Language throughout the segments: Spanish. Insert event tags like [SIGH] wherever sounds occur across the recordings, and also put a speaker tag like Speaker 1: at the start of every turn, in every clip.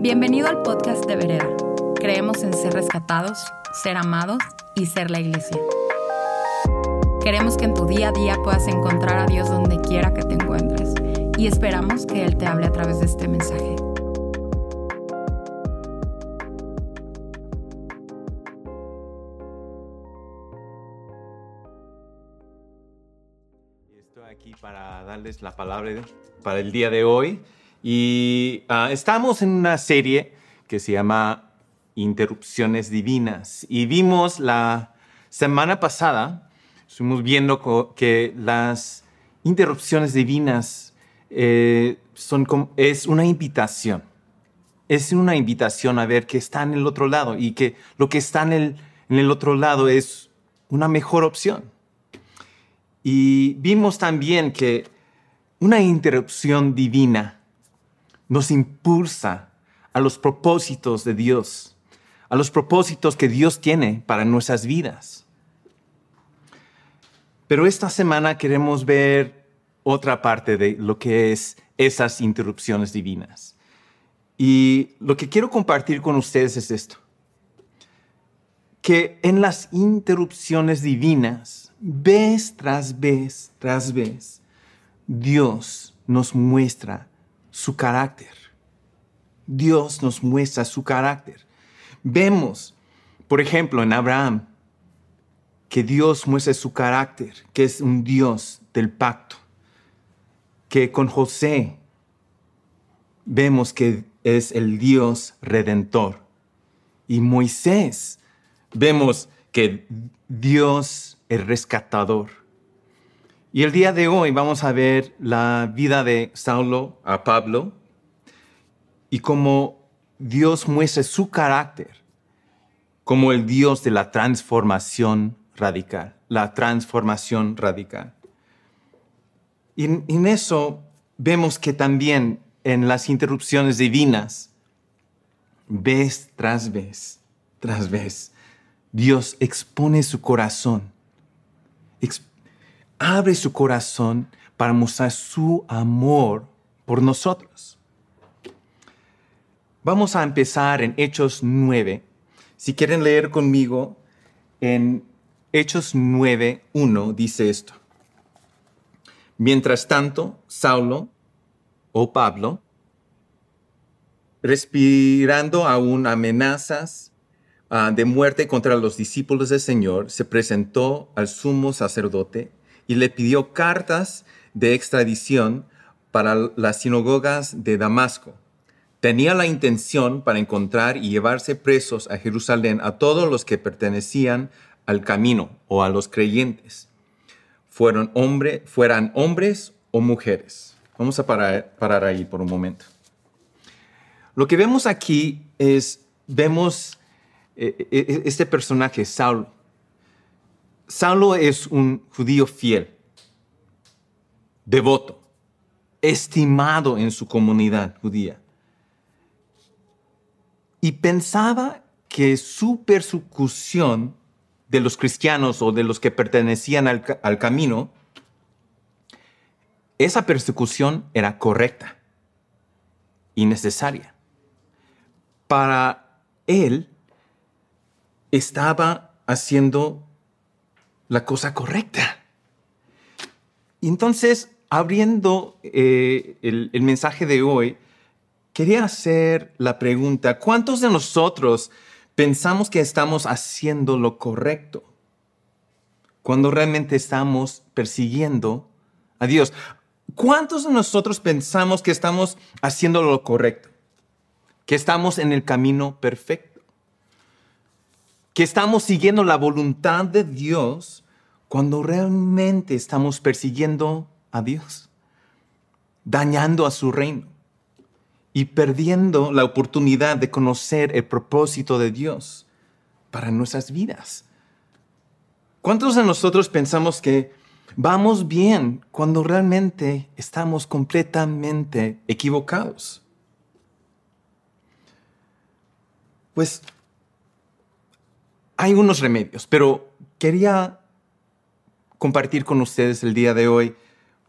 Speaker 1: Bienvenido al podcast de Vereda. Creemos en ser rescatados, ser amados y ser la iglesia. Queremos que en tu día a día puedas encontrar a Dios donde quiera que te encuentres y esperamos que Él te hable a través de este mensaje.
Speaker 2: Estoy aquí para darles la palabra para el día de hoy. Y ah, estamos en una serie que se llama Interrupciones Divinas. Y vimos la semana pasada, estuvimos viendo que las interrupciones divinas eh, son como, es una invitación. Es una invitación a ver qué está en el otro lado y que lo que está en el, en el otro lado es una mejor opción. Y vimos también que una interrupción divina nos impulsa a los propósitos de Dios, a los propósitos que Dios tiene para nuestras vidas. Pero esta semana queremos ver otra parte de lo que es esas interrupciones divinas. Y lo que quiero compartir con ustedes es esto. Que en las interrupciones divinas, vez tras vez tras vez, Dios nos muestra su carácter. Dios nos muestra su carácter. Vemos, por ejemplo, en Abraham, que Dios muestra su carácter, que es un Dios del pacto. Que con José vemos que es el Dios redentor. Y Moisés, vemos que Dios es rescatador. Y el día de hoy vamos a ver la vida de Saulo a Pablo y cómo Dios muestra su carácter como el Dios de la transformación radical, la transformación radical. Y en, eso vemos que también en las interrupciones divinas, vez tras vez, tras vez, Dios expone su corazón, abre su corazón para mostrar su amor por nosotros. Vamos a empezar en Hechos 9. Si quieren leer conmigo, en Hechos 9, 1 dice esto. Mientras tanto, Saulo o Pablo, respirando aún amenazas ah, de muerte contra los discípulos del Señor, se presentó al sumo sacerdote y le pidió cartas de extradición para las sinagogas de Damasco. Tenía la intención para encontrar y llevarse presos a Jerusalén a todos los que pertenecían al camino o a los creyentes, fueron hombre, fueran hombres o mujeres. Vamos a parar, ahí por un momento. Lo que vemos aquí es, vemos eh, eh, este personaje, Saulo. Saulo es un judío fiel, devoto, estimado en su comunidad judía. Y pensaba que su persecución de los cristianos o de los que pertenecían al, al camino, esa persecución era correcta y necesaria. Para él estaba haciendo la cosa correcta. Y entonces, abriendo eh, el, el mensaje de hoy, quería hacer la pregunta, ¿cuántos de nosotros pensamos que estamos haciendo lo correcto cuando realmente estamos persiguiendo a Dios? ¿Cuántos de nosotros pensamos que estamos haciendo lo correcto? Que estamos en el camino perfecto que estamos siguiendo la voluntad de Dios cuando realmente estamos persiguiendo a Dios, dañando a su reino y perdiendo la oportunidad de conocer el propósito de Dios para nuestras vidas. ¿Cuántos de nosotros pensamos que vamos bien cuando realmente estamos completamente equivocados? Pues hay unos remedios, pero quería compartir con ustedes el día de hoy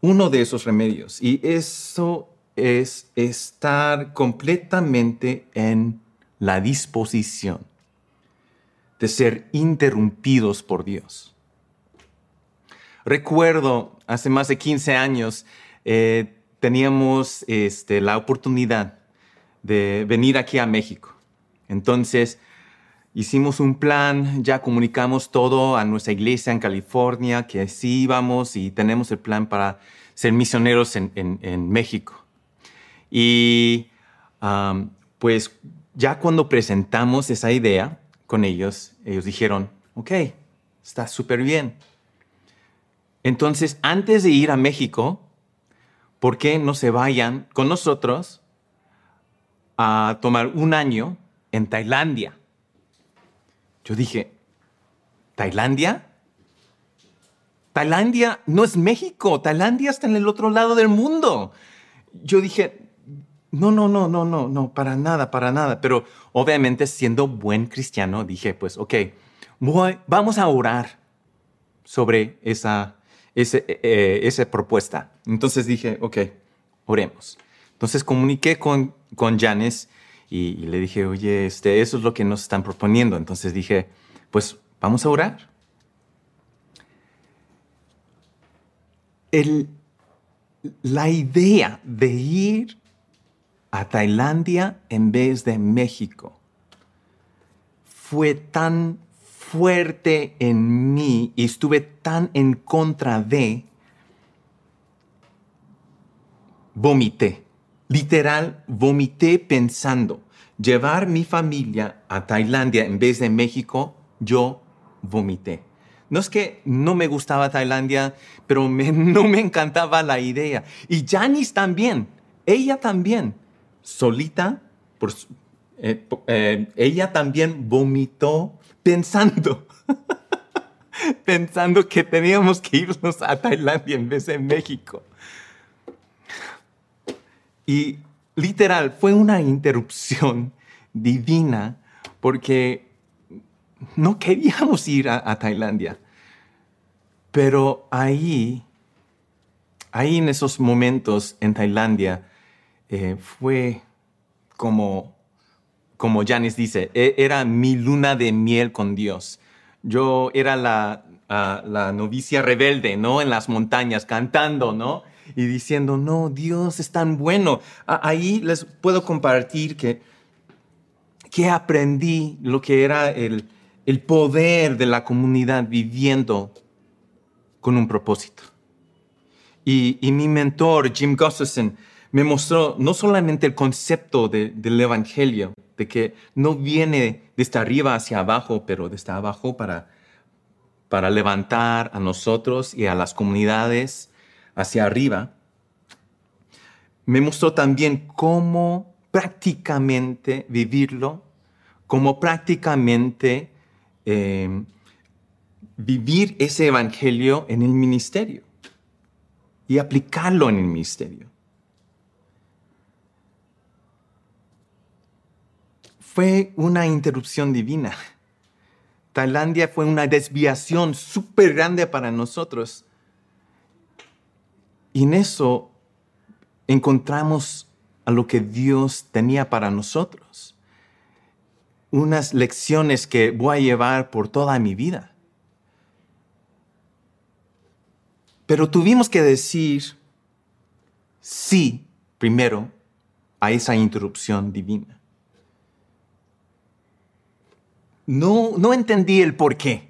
Speaker 2: uno de esos remedios. Y eso es estar completamente en la disposición de ser interrumpidos por Dios. Recuerdo, hace más de 15 años, eh, teníamos este, la oportunidad de venir aquí a México. Entonces, hicimos un plan, ya comunicamos todo a nuestra iglesia en California, que sí íbamos y tenemos el plan para ser misioneros en, México. Y pues ya cuando presentamos esa idea con ellos, ellos dijeron, ok, está súper bien. Entonces, antes de ir a México, ¿por qué no se vayan con nosotros a tomar un año en Tailandia? Yo dije, ¿Tailandia? Tailandia no es México, Tailandia está en el otro lado del mundo. Yo dije, no, no, no, no, no, no, para nada, para nada. Pero obviamente siendo buen cristiano, dije, pues, ok, vamos a orar sobre esa, ese, eh, esa propuesta. Entonces dije, ok, oremos. Entonces comuniqué con, con Janes y, le dije, oye, este, eso es lo que nos están proponiendo. Entonces dije, pues vamos a orar. La idea de ir a Tailandia en vez de México fue tan fuerte en mí y estuve tan en contra de, vomité. Literal, vomité pensando, llevar mi familia a Tailandia en vez de México, yo vomité. No es que no me gustaba Tailandia, pero [LAUGHS] no me encantaba la idea. Y Janice también, ella también, solita, por, eh, eh, ella también vomitó pensando, [LAUGHS] pensando que teníamos que irnos a Tailandia en vez de México. Y literal, fue una interrupción [LAUGHS] divina porque no queríamos ir a, Tailandia. Pero ahí, ahí en esos momentos en Tailandia, eh, fue como como Janis dice, e, era mi luna de miel con Dios. Yo era la, la novicia rebelde, ¿no? En las montañas, cantando, ¿no? Y diciendo, no, Dios es tan bueno. Ahí les puedo compartir que, que aprendí lo que era el, el poder de la comunidad viviendo con un propósito. Y, y mi mentor, Jim Gustafson, me mostró no solamente el concepto del Evangelio, de que no viene desde arriba hacia abajo, pero desde abajo para, para levantar a nosotros y a las comunidades hacia arriba, me mostró también cómo prácticamente vivirlo, cómo prácticamente eh, vivir ese evangelio en el ministerio y aplicarlo en el ministerio. fue una interrupción divina. Tailandia fue una desviación súper grande para nosotros. Y en eso encontramos a lo que Dios tenía para nosotros. Unas lecciones que voy a llevar por toda mi vida. Pero tuvimos que decir sí primero a esa interrupción divina no, entendí el por qué.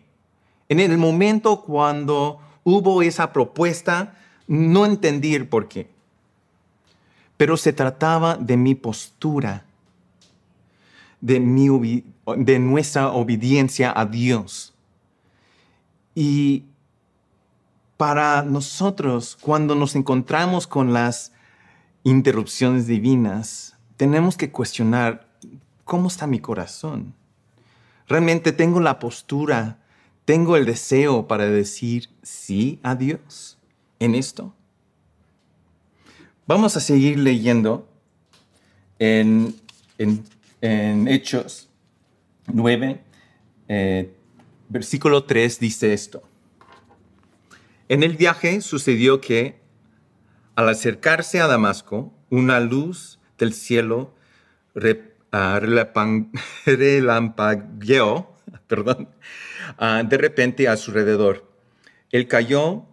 Speaker 2: En el momento cuando hubo esa propuesta, no entendí el por qué. Pero se trataba de mi postura, de, de nuestra obediencia a Dios. Y para nosotros, cuando nos encontramos con las interrupciones divinas, tenemos que cuestionar cómo está mi corazón. Realmente tengo la postura, tengo el deseo para decir sí a Dios en esto. Vamos a seguir leyendo en, Hechos 9, eh, versículo 3 dice esto. En el viaje sucedió que al acercarse a Damasco, una luz del cielo relampagueó, [LAUGHS] [LAUGHS] perdón, ah, de repente a su alrededor. Él cayó,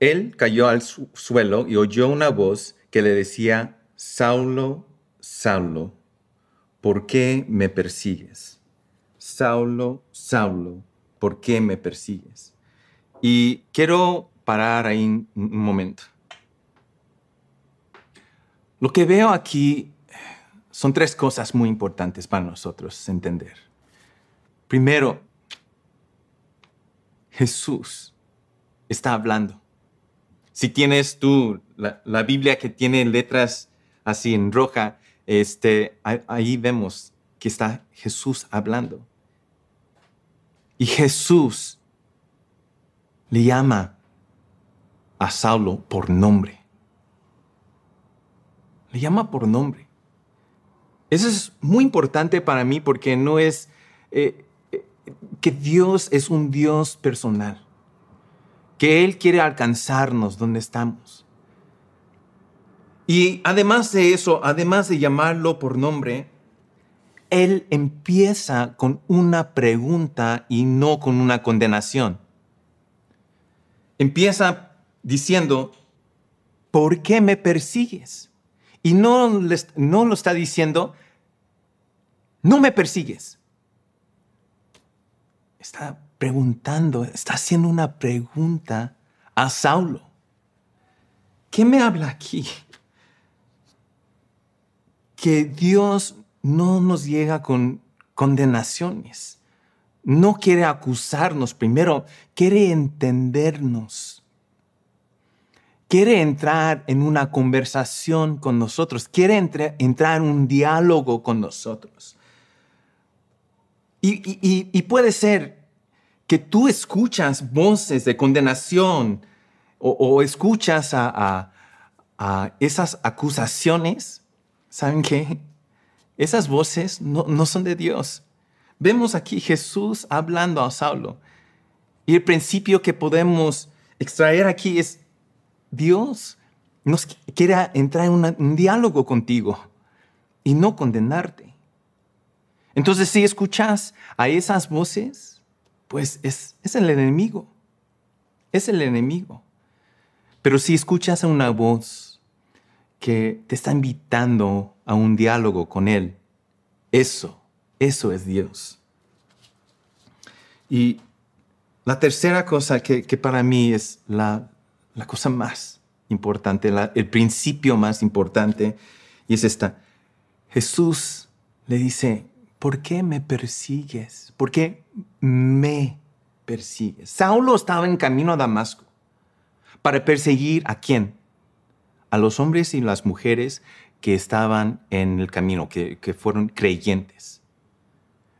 Speaker 2: él cayó al suelo y oyó una voz que le decía, Saulo, Saulo, ¿por qué me persigues? Saulo, Saulo, ¿por qué me persigues? Y quiero parar ahí un momento. Lo que veo aquí son tres cosas muy importantes para nosotros entender. Primero, Jesús está hablando. Si tienes tú la, Biblia que tiene letras así en roja, este, ahí vemos que está Jesús hablando. Y Jesús le llama a Saulo por nombre. Le llama por nombre. Eso es muy importante para mí porque no es eh, eh, que Dios es un Dios personal, que Él quiere alcanzarnos donde estamos. Y además de eso, además de llamarlo por nombre, Él empieza con una pregunta y no con una condenación. Empieza diciendo, ¿por qué me persigues? Y no, no lo está diciendo, no me persigues. Está preguntando, está haciendo una pregunta a Saulo. ¿Qué me habla aquí? Que Dios no nos llega con condenaciones. No quiere acusarnos primero, quiere entendernos quiere entrar en una conversación con nosotros, quiere entrar en un diálogo con nosotros. Y, puede ser que tú escuchas voces de condenación o, escuchas a, esas acusaciones. ¿Saben qué? Esas voces no, no son de Dios. Vemos aquí Jesús hablando a Saulo. Y el principio que podemos extraer aquí es Dios nos quiere entrar en un diálogo contigo y no condenarte. Entonces, si escuchas a esas voces, pues es, es el enemigo. Es el enemigo. Pero si escuchas a una voz que te está invitando a un diálogo con Él, eso, eso es Dios. Y la tercera cosa que, que para mí es la la cosa más importante, el principio más importante, y es esta. Jesús le dice, ¿por qué me persigues? ¿Por qué me persigues? Saulo estaba en camino a Damasco para perseguir a quién? A los hombres y las mujeres que estaban en el camino, que, fueron creyentes.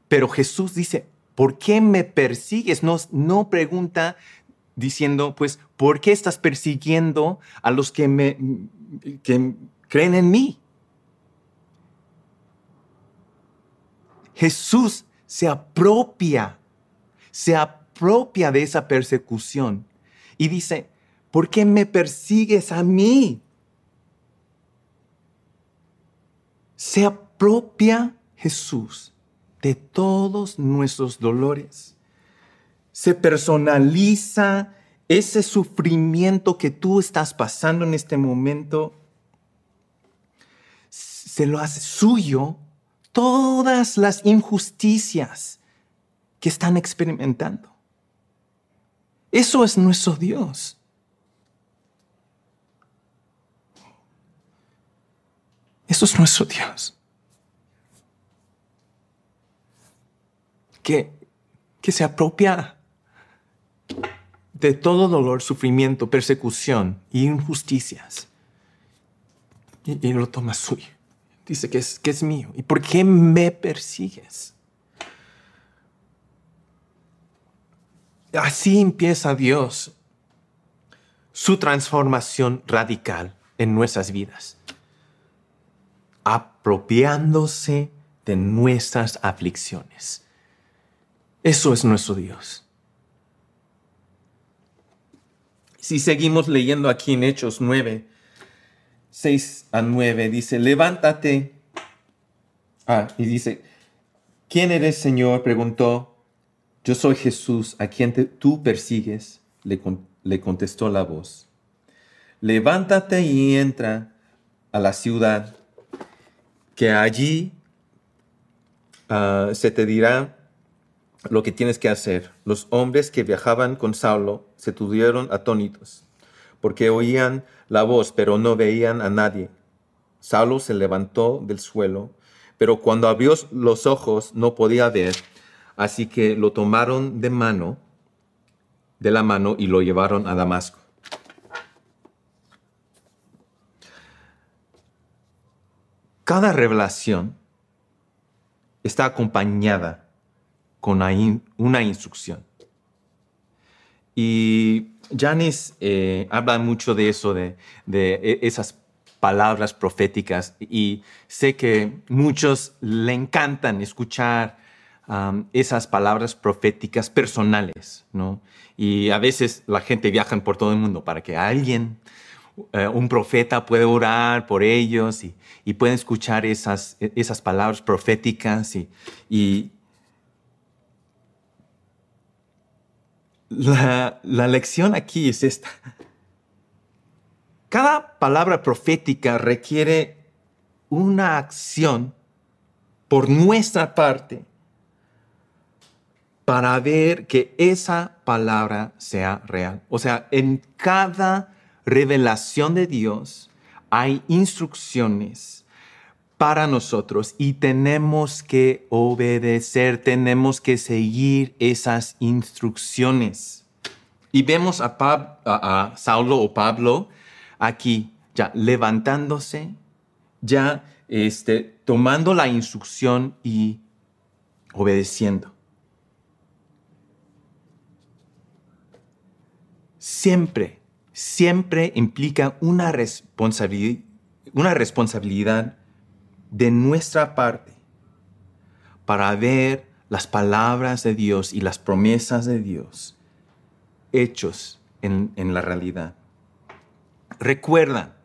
Speaker 2: Pero Jesús dice, ¿por qué me persigues? No, no pregunta diciendo, pues, ¿por qué estás persiguiendo a los que, me, que creen en mí? Jesús se apropia, se apropia de esa persecución y dice, ¿por qué me persigues a mí? Se apropia Jesús de todos nuestros dolores se personaliza ese sufrimiento que tú estás pasando en este momento, se lo hace suyo todas las injusticias que están experimentando. Eso es nuestro Dios. Eso es nuestro Dios. Que, que se apropia de todo dolor, sufrimiento, persecución e injusticias. Y, lo toma suyo. Dice que es, que es mío. ¿Y por qué me persigues? Así empieza Dios su transformación radical en nuestras vidas, apropiándose de nuestras aflicciones. Eso es nuestro Dios. Si seguimos leyendo aquí en Hechos 9, 6 a 9 dice, levántate. Ah, y dice, ¿quién eres, Señor? preguntó. Yo soy Jesús, a quien tú persigues, le, le contestó la voz. Levántate y entra a la ciudad, que allí ah, se te dirá lo que tienes que hacer. Los hombres que viajaban con Saulo se tuvieron atónitos, porque oían la voz, pero no veían a nadie. Saulo se levantó del suelo, pero cuando abrió los ojos no podía ver Así que lo tomaron de mano, de la mano y lo llevaron a Damasco. Cada revelación está acompañada con una instrucción. Y Janis eh, habla mucho de eso, de, de e, esas palabras proféticas, y sé que muchos le encantan escuchar esas palabras proféticas personales, ¿no? Y a veces la gente viaja por todo el mundo para que alguien, eh, un profeta pueda orar por ellos y, y escuchar esas, esas palabras proféticas y la, la lección aquí es esta. Cada palabra profética requiere una acción por nuestra parte para ver que esa palabra sea real. O sea, en cada revelación de Dios hay instrucciones para nosotros y tenemos que obedecer, tenemos que seguir esas instrucciones. Y vemos a, Saulo o Pablo aquí ya levantándose, ya este, tomando la instrucción y obedeciendo. siempre, siempre implica una responsabilidad, una responsabilidad de nuestra parte para ver las palabras de Dios y las promesas de Dios hechos en, en la realidad. Recuerda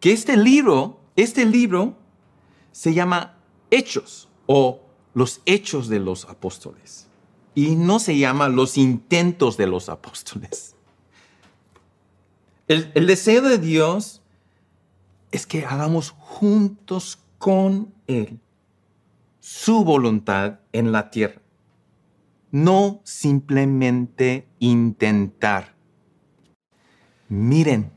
Speaker 2: que este libro, este libro se llama Hechos o los Hechos de los Apóstoles y no se llama los intentos de los apóstoles. El, deseo de Dios es que hagamos juntos con Él su voluntad en la tierra. No simplemente intentar. Miren,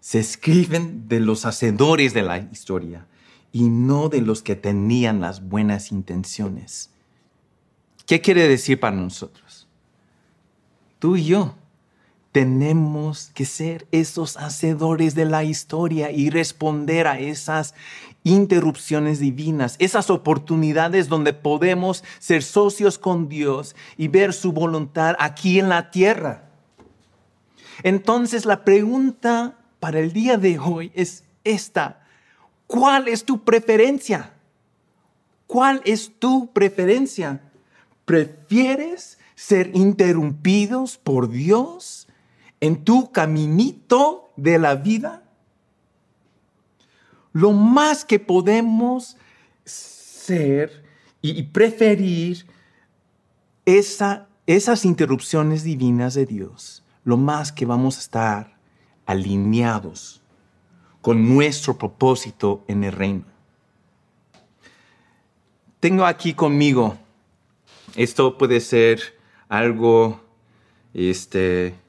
Speaker 2: se escriben de los hacedores de la historia y no de los que tenían las buenas intenciones. ¿Qué quiere decir para nosotros? Tú y yo tenemos que ser esos hacedores de la historia y responder a esas interrupciones divinas, esas oportunidades donde podemos ser socios con Dios y ver su voluntad aquí en la tierra. Entonces la pregunta para el día de hoy es esta. ¿Cuál es tu preferencia? ¿Cuál es tu preferencia? ¿Prefieres ser interrumpidos por Dios? En tu caminito de la vida, lo más que podemos ser y preferir esa, esas interrupciones divinas de Dios, lo más que vamos a estar alineados con nuestro propósito en el reino. Tengo aquí conmigo, esto puede ser algo este,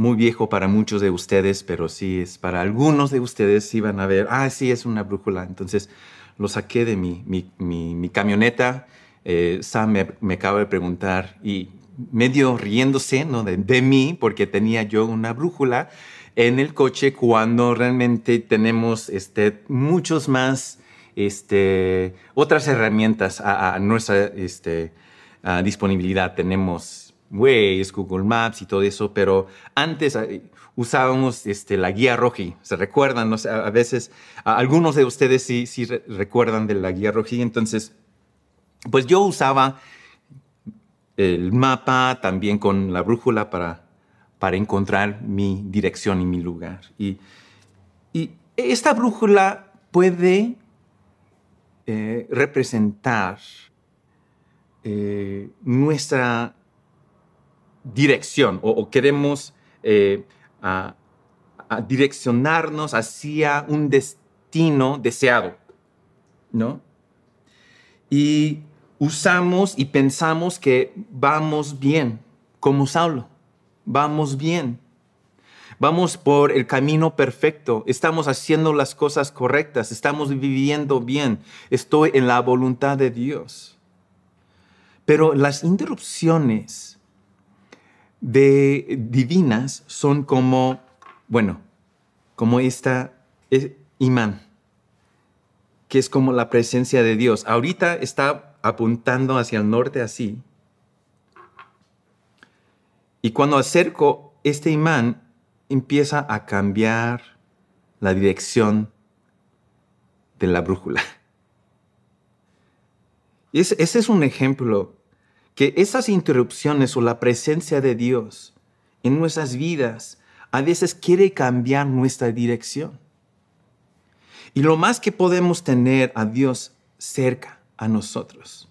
Speaker 2: muy viejo para muchos de ustedes, pero sí es para algunos de ustedes iban a ver, ah, sí, es una brújula. Entonces lo saqué de mi, mi, camioneta. Eh, Sam me, acaba de preguntar y medio riéndose ¿no? de, de, mí porque tenía yo una brújula en el coche cuando realmente tenemos este, muchos más este, otras herramientas a, nuestra este, disponibilidad. Tenemos Waze, Google Maps y todo eso, pero antes eh, usábamos este, la guía Roji, ¿se recuerdan? a veces, algunos de ustedes sí, recuerdan de la guía Roji, entonces, pues yo usaba el mapa también con la brújula para, encontrar mi dirección y mi lugar. Y, y esta brújula puede eh, representar eh, nuestra dirección o, queremos eh, direccionarnos hacia un destino deseado, ¿no? Y usamos y pensamos que vamos bien, como Saulo, vamos bien. Vamos por el camino perfecto, estamos haciendo las cosas correctas, estamos viviendo bien, estoy en la voluntad de Dios. Pero las interrupciones de divinas son como, bueno, como esta imán, que es como la presencia de Dios. Ahorita está apuntando hacia el norte así. Y cuando acerco este imán, empieza a cambiar la dirección de la brújula. [LAUGHS] Y ese es un ejemplo que esas interrupciones o la presencia de Dios en nuestras vidas a veces quiere cambiar nuestra dirección. Y lo más que podemos tener a Dios cerca a nosotros,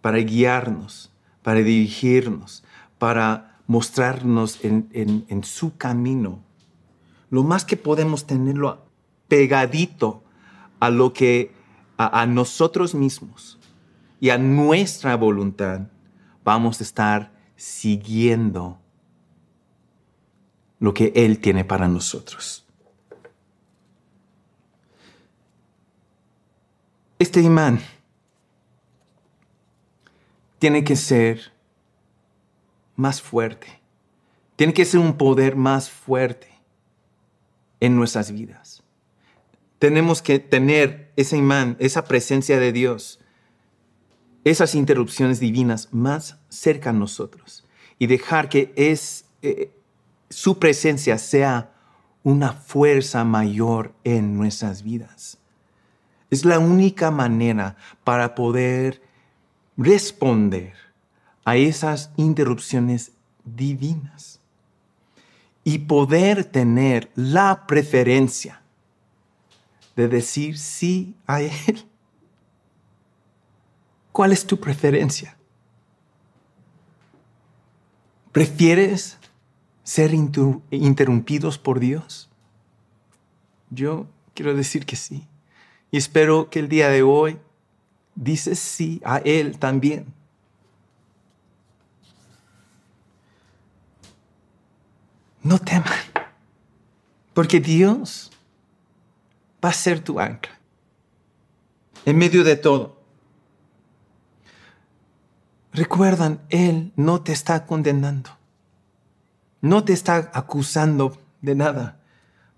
Speaker 2: para guiarnos, para dirigirnos, para mostrarnos en, su camino, lo más que podemos tenerlo pegadito a lo que a nosotros mismos y a nuestra voluntad vamos a estar siguiendo lo que Él tiene para nosotros. Este imán tiene que ser más fuerte, tiene que ser un poder más fuerte en nuestras vidas. Tenemos que tener ese imán, esa presencia de Dios esas interrupciones divinas más cerca a nosotros y dejar que es, eh, su presencia sea una fuerza mayor en nuestras vidas. Es la única manera para poder responder a esas interrupciones divinas y poder tener la preferencia de decir sí a Él ¿Cuál es tu preferencia? ¿Prefieres ser interrumpidos por Dios? Yo quiero decir que sí. Y espero que el día de hoy dices sí a Él también. No teman, porque Dios va a ser tu ancla en medio de todo. Recuerdan, Él no te está condenando. No te está acusando de nada.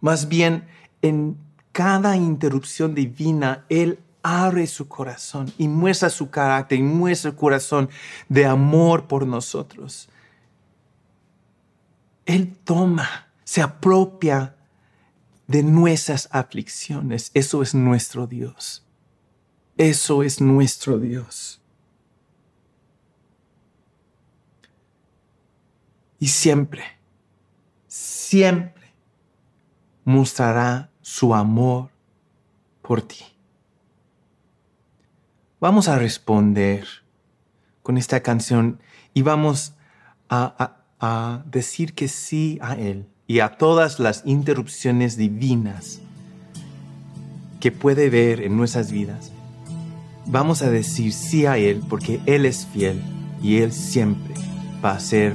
Speaker 2: Más bien, en cada interrupción divina, Él abre su corazón y muestra su carácter y muestra el corazón de amor por nosotros. Él toma, se apropia de nuestras aflicciones. Eso es nuestro Dios. Eso es nuestro Dios. Y siempre, siempre mostrará su amor por ti. Vamos a responder con esta canción y vamos a, decir que sí a Él y a todas las interrupciones divinas que puede ver en nuestras vidas. Vamos a decir sí a Él porque Él es fiel y Él siempre va a ser